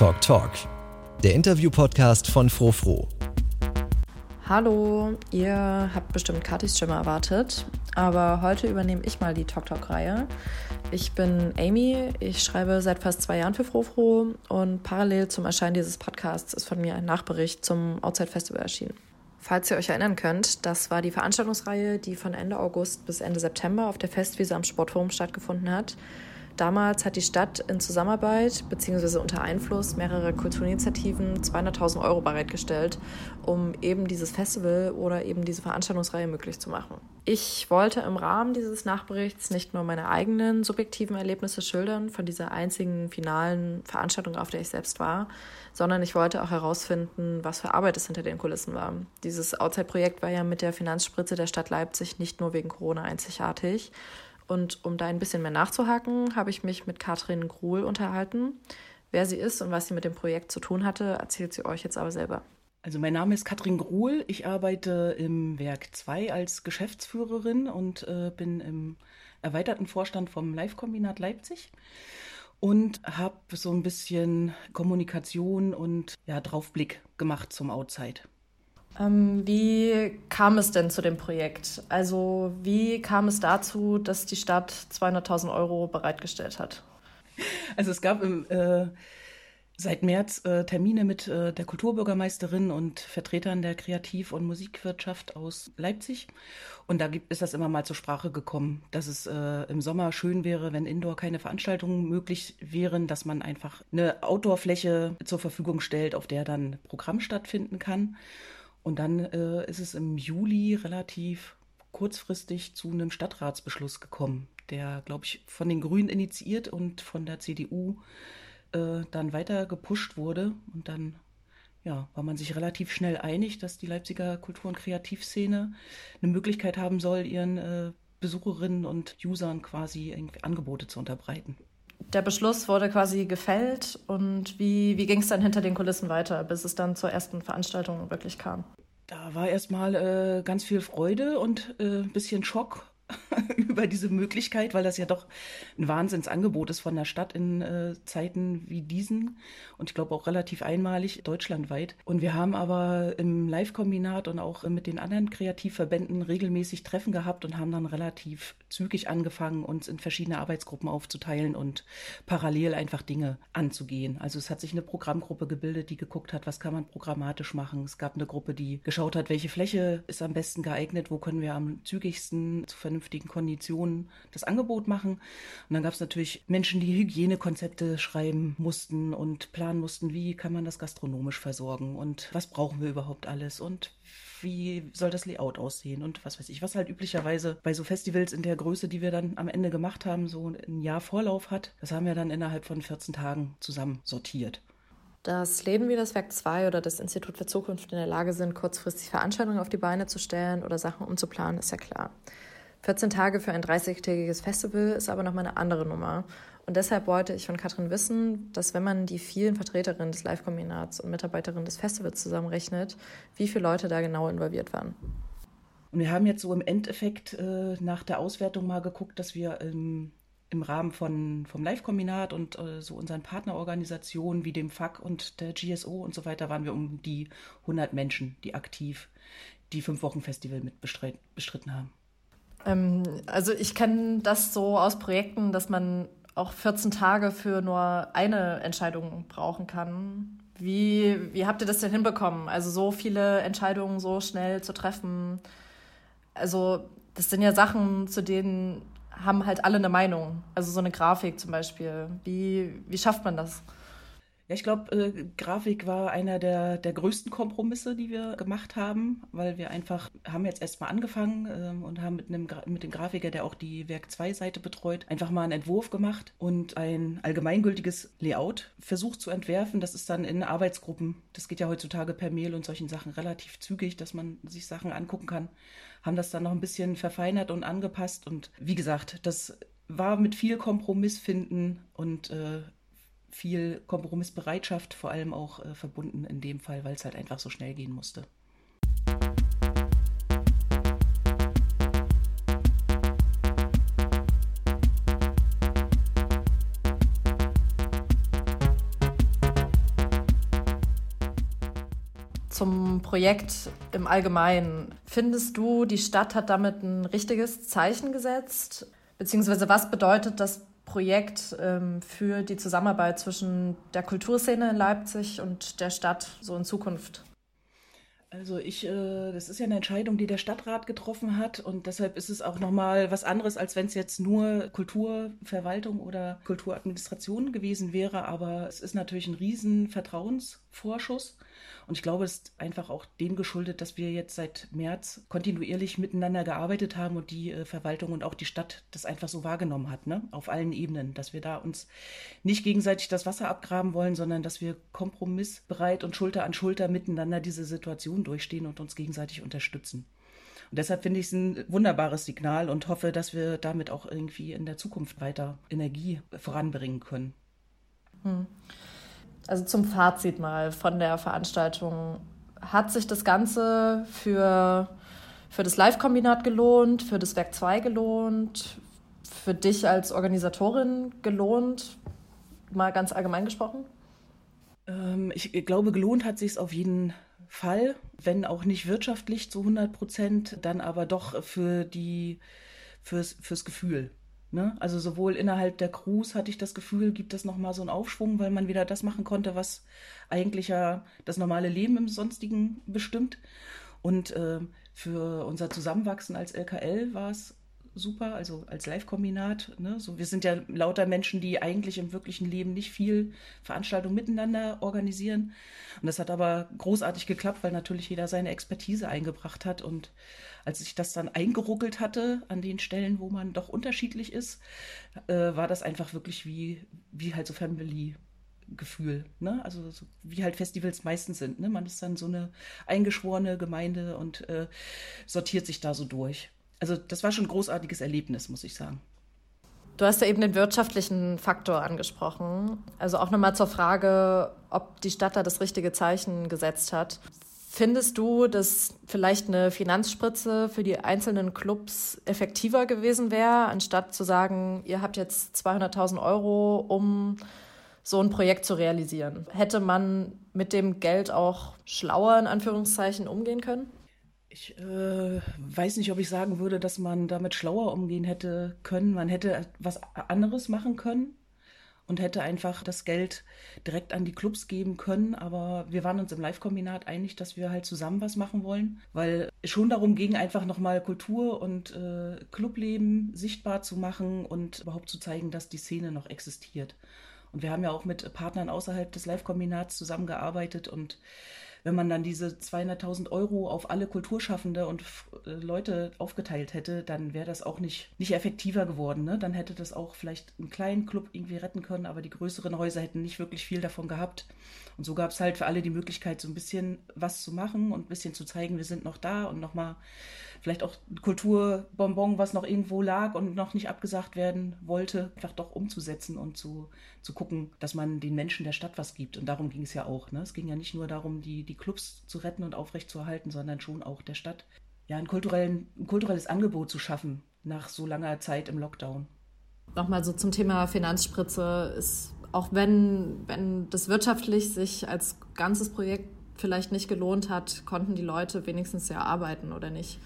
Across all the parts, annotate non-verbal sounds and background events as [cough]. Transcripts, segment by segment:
Talk Talk, der Interview-Podcast von Frofro. Hallo, ihr habt bestimmt Katis Stimme erwartet, aber heute übernehme ich mal die Talk Talk-Reihe. Ich bin Amy, ich schreibe seit fast zwei Jahren für Frofro und parallel zum Erscheinen dieses Podcasts ist von mir ein Nachbericht zum Outside Festival erschienen. Falls ihr euch erinnern könnt, das war die Veranstaltungsreihe, die von Ende August bis Ende September auf der Festwiese am Sportforum stattgefunden hat. Damals hat die Stadt in Zusammenarbeit bzw. unter Einfluss mehrerer Kulturinitiativen 200.000 Euro bereitgestellt, um eben dieses Festival oder eben diese Veranstaltungsreihe möglich zu machen. Ich wollte im Rahmen dieses Nachberichts nicht nur meine eigenen subjektiven Erlebnisse schildern von dieser einzigen finalen Veranstaltung, auf der ich selbst war, sondern ich wollte auch herausfinden, was für Arbeit es hinter den Kulissen war. Dieses Outside-Projekt war ja mit der Finanzspritze der Stadt Leipzig nicht nur wegen Corona einzigartig, und um da ein bisschen mehr nachzuhaken, habe ich mich mit Katrin Gruhl unterhalten. Wer sie ist und was sie mit dem Projekt zu tun hatte, erzählt sie euch jetzt aber selber. Also mein Name ist Katrin Gruhl. Ich arbeite im Werk 2 als Geschäftsführerin und äh, bin im erweiterten Vorstand vom Live-Kombinat Leipzig und habe so ein bisschen Kommunikation und ja, Draufblick gemacht zum Outside. Ähm, wie kam es denn zu dem Projekt? Also wie kam es dazu, dass die Stadt 200.000 Euro bereitgestellt hat? Also es gab im, äh, seit März äh, Termine mit äh, der Kulturbürgermeisterin und Vertretern der Kreativ- und Musikwirtschaft aus Leipzig. Und da gibt, ist das immer mal zur Sprache gekommen, dass es äh, im Sommer schön wäre, wenn indoor keine Veranstaltungen möglich wären, dass man einfach eine Outdoor-Fläche zur Verfügung stellt, auf der dann Programm stattfinden kann. Und dann äh, ist es im Juli relativ kurzfristig zu einem Stadtratsbeschluss gekommen, der, glaube ich, von den Grünen initiiert und von der CDU äh, dann weiter gepusht wurde. Und dann ja, war man sich relativ schnell einig, dass die Leipziger Kultur- und Kreativszene eine Möglichkeit haben soll, ihren äh, Besucherinnen und Usern quasi Angebote zu unterbreiten der Beschluss wurde quasi gefällt und wie, wie ging es dann hinter den Kulissen weiter, bis es dann zur ersten Veranstaltung wirklich kam? Da war erstmal äh, ganz viel Freude und ein äh, bisschen Schock [laughs] über diese Möglichkeit, weil das ja doch ein Wahnsinnsangebot ist von der Stadt in äh, Zeiten wie diesen und ich glaube auch relativ einmalig deutschlandweit. Und wir haben aber im Live-Kombinat und auch mit den anderen Kreativverbänden regelmäßig Treffen gehabt und haben dann relativ zügig angefangen, uns in verschiedene Arbeitsgruppen aufzuteilen und parallel einfach Dinge anzugehen. Also es hat sich eine Programmgruppe gebildet, die geguckt hat, was kann man programmatisch machen. Es gab eine Gruppe, die geschaut hat, welche Fläche ist am besten geeignet, wo können wir am zügigsten zu vernünftigen vernünftigen Konditionen das Angebot machen. Und dann gab es natürlich Menschen, die Hygienekonzepte schreiben mussten und planen mussten, wie kann man das gastronomisch versorgen und was brauchen wir überhaupt alles und wie soll das Layout aussehen und was weiß ich, was halt üblicherweise bei so Festivals in der Größe, die wir dann am Ende gemacht haben, so ein Jahr Vorlauf hat. Das haben wir dann innerhalb von 14 Tagen zusammen sortiert. Dass Läden wie das Werk 2 oder das Institut für Zukunft in der Lage sind, kurzfristig Veranstaltungen auf die Beine zu stellen oder Sachen umzuplanen, ist ja klar. 14 Tage für ein 30-tägiges Festival ist aber nochmal eine andere Nummer. Und deshalb wollte ich von Katrin wissen, dass wenn man die vielen Vertreterinnen des Live-Kombinats und Mitarbeiterinnen des Festivals zusammenrechnet, wie viele Leute da genau involviert waren. Und wir haben jetzt so im Endeffekt äh, nach der Auswertung mal geguckt, dass wir im, im Rahmen von, vom Live-Kombinat und äh, so unseren Partnerorganisationen wie dem FAC und der GSO und so weiter waren wir um die 100 Menschen, die aktiv die Fünf-Wochen-Festival mit bestritten haben. Ähm, also ich kenne das so aus Projekten, dass man auch 14 Tage für nur eine Entscheidung brauchen kann. Wie, wie habt ihr das denn hinbekommen? Also so viele Entscheidungen so schnell zu treffen. Also das sind ja Sachen, zu denen haben halt alle eine Meinung. Also so eine Grafik zum Beispiel. Wie, wie schafft man das? Ja, ich glaube, äh, Grafik war einer der, der größten Kompromisse, die wir gemacht haben, weil wir einfach haben jetzt erstmal angefangen ähm, und haben mit, einem, mit dem Grafiker, der auch die Werk 2 Seite betreut, einfach mal einen Entwurf gemacht und ein allgemeingültiges Layout versucht zu entwerfen. Das ist dann in Arbeitsgruppen, das geht ja heutzutage per Mail und solchen Sachen relativ zügig, dass man sich Sachen angucken kann, haben das dann noch ein bisschen verfeinert und angepasst. Und wie gesagt, das war mit viel Kompromiss finden und äh, viel Kompromissbereitschaft vor allem auch äh, verbunden in dem Fall, weil es halt einfach so schnell gehen musste. zum Projekt im Allgemeinen. Findest du, die Stadt hat damit ein richtiges Zeichen gesetzt? Beziehungsweise was bedeutet das Projekt ähm, für die Zusammenarbeit zwischen der Kulturszene in Leipzig und der Stadt so in Zukunft? Also ich, äh, das ist ja eine Entscheidung, die der Stadtrat getroffen hat und deshalb ist es auch nochmal was anderes, als wenn es jetzt nur Kulturverwaltung oder Kulturadministration gewesen wäre. Aber es ist natürlich ein riesen Vertrauensvorschuss und ich glaube, es ist einfach auch dem geschuldet, dass wir jetzt seit März kontinuierlich miteinander gearbeitet haben und die äh, Verwaltung und auch die Stadt das einfach so wahrgenommen hat, ne? auf allen Ebenen, dass wir da uns nicht gegenseitig das Wasser abgraben wollen, sondern dass wir kompromissbereit und Schulter an Schulter miteinander diese Situation durchstehen und uns gegenseitig unterstützen. Und deshalb finde ich es ein wunderbares Signal und hoffe, dass wir damit auch irgendwie in der Zukunft weiter Energie voranbringen können. Hm. Also zum Fazit mal von der Veranstaltung. Hat sich das Ganze für, für das Live-Kombinat gelohnt, für das Werk 2 gelohnt, für dich als Organisatorin gelohnt? Mal ganz allgemein gesprochen? Ähm, ich glaube, gelohnt hat sich es auf jeden Fall, wenn auch nicht wirtschaftlich zu 100 Prozent, dann aber doch für die, fürs, fürs Gefühl. Ne? Also sowohl innerhalb der Crews hatte ich das Gefühl, gibt es nochmal so einen Aufschwung, weil man wieder das machen konnte, was eigentlich ja das normale Leben im Sonstigen bestimmt. Und äh, für unser Zusammenwachsen als LKL war es super, also als Live-Kombinat. Ne? So, wir sind ja lauter Menschen, die eigentlich im wirklichen Leben nicht viel Veranstaltungen miteinander organisieren. Und das hat aber großartig geklappt, weil natürlich jeder seine Expertise eingebracht hat. Und als ich das dann eingeruckelt hatte an den Stellen, wo man doch unterschiedlich ist, äh, war das einfach wirklich wie, wie halt so Family. Gefühl, ne? Also so, wie halt Festivals meistens sind. Ne? Man ist dann so eine eingeschworene Gemeinde und äh, sortiert sich da so durch also das war schon ein großartiges Erlebnis, muss ich sagen. Du hast ja eben den wirtschaftlichen Faktor angesprochen. Also auch nochmal zur Frage, ob die Stadt da das richtige Zeichen gesetzt hat. Findest du, dass vielleicht eine Finanzspritze für die einzelnen Clubs effektiver gewesen wäre, anstatt zu sagen, ihr habt jetzt 200.000 Euro, um so ein Projekt zu realisieren? Hätte man mit dem Geld auch schlauer in Anführungszeichen umgehen können? Ich äh, weiß nicht, ob ich sagen würde, dass man damit schlauer umgehen hätte können. Man hätte was anderes machen können und hätte einfach das Geld direkt an die Clubs geben können. Aber wir waren uns im Live-Kombinat einig, dass wir halt zusammen was machen wollen, weil es schon darum ging, einfach nochmal Kultur und äh, Clubleben sichtbar zu machen und überhaupt zu zeigen, dass die Szene noch existiert. Und wir haben ja auch mit Partnern außerhalb des Live-Kombinats zusammengearbeitet und wenn man dann diese 200.000 Euro auf alle Kulturschaffende und äh, Leute aufgeteilt hätte, dann wäre das auch nicht, nicht effektiver geworden. Ne? Dann hätte das auch vielleicht einen kleinen Club irgendwie retten können, aber die größeren Häuser hätten nicht wirklich viel davon gehabt. Und so gab es halt für alle die Möglichkeit, so ein bisschen was zu machen und ein bisschen zu zeigen, wir sind noch da und nochmal vielleicht auch Kulturbonbon, was noch irgendwo lag und noch nicht abgesagt werden wollte, einfach doch umzusetzen und zu, zu gucken, dass man den Menschen der Stadt was gibt. Und darum ging es ja auch. Ne? Es ging ja nicht nur darum, die, die Clubs zu retten und aufrechtzuerhalten, sondern schon auch der Stadt ja, ein, kulturellen, ein kulturelles Angebot zu schaffen nach so langer Zeit im Lockdown. Nochmal so zum Thema Finanzspritze ist, auch wenn, wenn das wirtschaftlich sich als ganzes Projekt vielleicht nicht gelohnt hat, konnten die Leute wenigstens ja arbeiten oder nicht.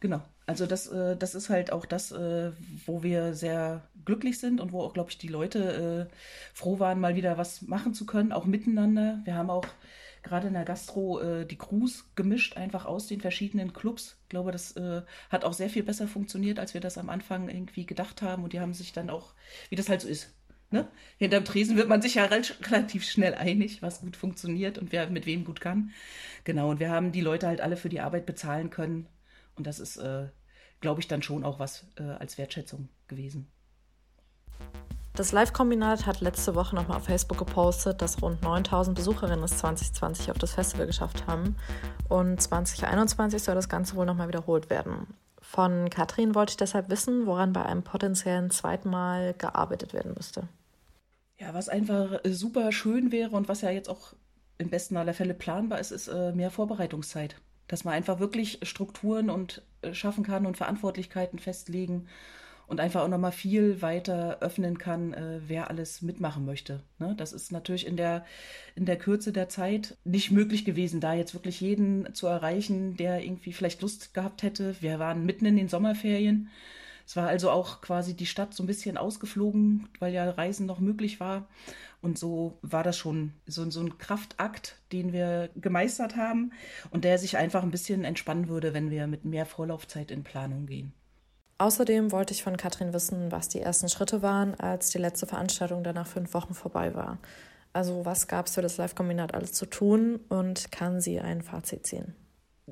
Genau. Also das, äh, das ist halt auch das, äh, wo wir sehr glücklich sind und wo auch, glaube ich, die Leute äh, froh waren, mal wieder was machen zu können, auch miteinander. Wir haben auch gerade in der Gastro äh, die Crews gemischt, einfach aus den verschiedenen Clubs. Ich glaube, das äh, hat auch sehr viel besser funktioniert, als wir das am Anfang irgendwie gedacht haben. Und die haben sich dann auch, wie das halt so ist. Ne? Hinterm Tresen wird man sich ja relativ schnell einig, was gut funktioniert und wer mit wem gut kann. Genau, und wir haben die Leute halt alle für die Arbeit bezahlen können und das ist, äh, glaube ich, dann schon auch was äh, als Wertschätzung gewesen. Das Live-Kombinat hat letzte Woche nochmal auf Facebook gepostet, dass rund 9000 Besucherinnen es 2020 auf das Festival geschafft haben. Und 2021 soll das Ganze wohl nochmal wiederholt werden. Von Katrin wollte ich deshalb wissen, woran bei einem potenziellen zweiten Mal gearbeitet werden müsste. Ja, was einfach äh, super schön wäre und was ja jetzt auch im besten aller Fälle planbar ist, ist äh, mehr Vorbereitungszeit dass man einfach wirklich Strukturen und äh, schaffen kann und Verantwortlichkeiten festlegen und einfach auch nochmal viel weiter öffnen kann, wer alles mitmachen möchte. Ne? Das ist natürlich in der, in der Kürze der Zeit nicht möglich gewesen, da jetzt wirklich jeden zu erreichen, der irgendwie vielleicht Lust gehabt hätte. Wir waren mitten in den Sommerferien. Es war also auch quasi die Stadt so ein bisschen ausgeflogen, weil ja Reisen noch möglich war. Und so war das schon so, so ein Kraftakt, den wir gemeistert haben und der sich einfach ein bisschen entspannen würde, wenn wir mit mehr Vorlaufzeit in Planung gehen. Außerdem wollte ich von Katrin wissen, was die ersten Schritte waren, als die letzte Veranstaltung dann nach fünf Wochen vorbei war. Also was gab es für das Live-Kombinat alles zu tun und kann sie ein Fazit ziehen?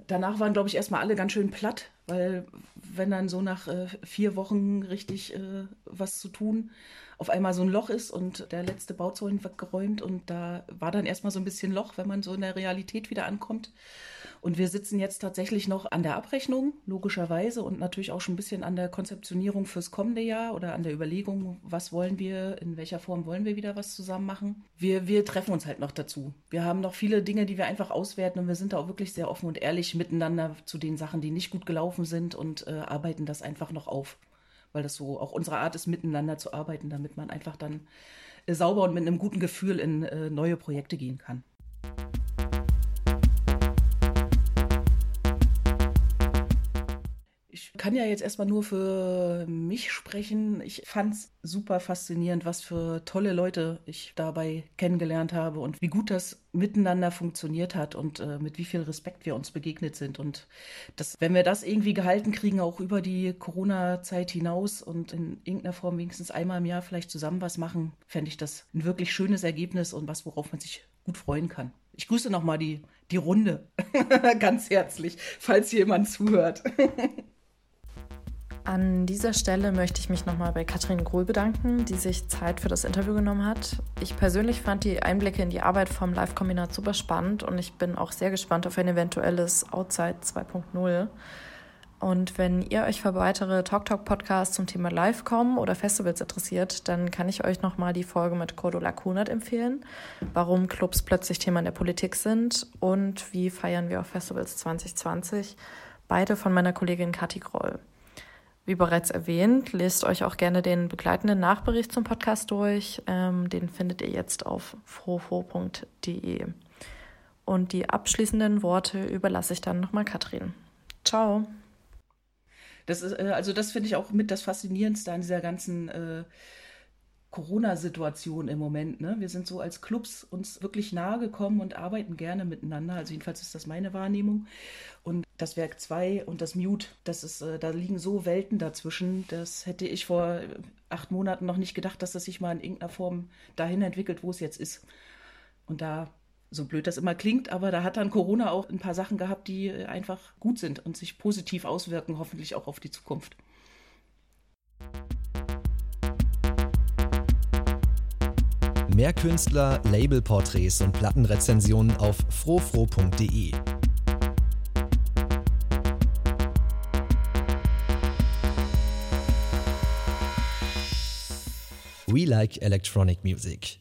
Danach waren, glaube ich, erstmal alle ganz schön platt, weil wenn dann so nach äh, vier Wochen richtig äh, was zu tun auf einmal so ein Loch ist und der letzte Bauzaun weggeräumt und da war dann erstmal so ein bisschen Loch, wenn man so in der Realität wieder ankommt. Und wir sitzen jetzt tatsächlich noch an der Abrechnung, logischerweise, und natürlich auch schon ein bisschen an der Konzeptionierung fürs kommende Jahr oder an der Überlegung, was wollen wir, in welcher Form wollen wir wieder was zusammen machen. Wir, wir treffen uns halt noch dazu. Wir haben noch viele Dinge, die wir einfach auswerten und wir sind da auch wirklich sehr offen und ehrlich miteinander zu den Sachen, die nicht gut gelaufen sind und äh, arbeiten das einfach noch auf weil das so auch unsere Art ist, miteinander zu arbeiten, damit man einfach dann äh, sauber und mit einem guten Gefühl in äh, neue Projekte gehen kann. Ich kann ja jetzt erstmal nur für mich sprechen. Ich fand es super faszinierend, was für tolle Leute ich dabei kennengelernt habe und wie gut das miteinander funktioniert hat und äh, mit wie viel Respekt wir uns begegnet sind. Und das, wenn wir das irgendwie gehalten kriegen, auch über die Corona-Zeit hinaus und in irgendeiner Form wenigstens einmal im Jahr vielleicht zusammen was machen, fände ich das ein wirklich schönes Ergebnis und was, worauf man sich gut freuen kann. Ich grüße nochmal die, die Runde [laughs] ganz herzlich, falls jemand zuhört. [laughs] An dieser Stelle möchte ich mich nochmal bei Katrin Grohl bedanken, die sich Zeit für das Interview genommen hat. Ich persönlich fand die Einblicke in die Arbeit vom Live-Kombinat super spannend und ich bin auch sehr gespannt auf ein eventuelles Outside 2.0. Und wenn ihr euch für weitere Talk Talk Podcasts zum Thema Live-Com oder Festivals interessiert, dann kann ich euch nochmal die Folge mit Cordula Kunert empfehlen, warum Clubs plötzlich Thema in der Politik sind und wie feiern wir auf Festivals 2020. Beide von meiner Kollegin Kathi Groll. Wie bereits erwähnt, lest euch auch gerne den begleitenden Nachbericht zum Podcast durch. Ähm, den findet ihr jetzt auf frofo.de. Und die abschließenden Worte überlasse ich dann nochmal Katrin. Ciao. Das ist, äh, also das finde ich auch mit das Faszinierendste an dieser ganzen äh, Corona-Situation im Moment. Ne? Wir sind so als Clubs uns wirklich nahe gekommen und arbeiten gerne miteinander. Also jedenfalls ist das meine Wahrnehmung. Und das Werk 2 und das Mute, das ist, äh, da liegen so Welten dazwischen. Das hätte ich vor acht Monaten noch nicht gedacht, dass das sich mal in irgendeiner Form dahin entwickelt, wo es jetzt ist. Und da, so blöd das immer klingt, aber da hat dann Corona auch ein paar Sachen gehabt, die einfach gut sind und sich positiv auswirken, hoffentlich auch auf die Zukunft. Mehr Künstler, Labelporträts und Plattenrezensionen auf frofro.de. We like electronic music.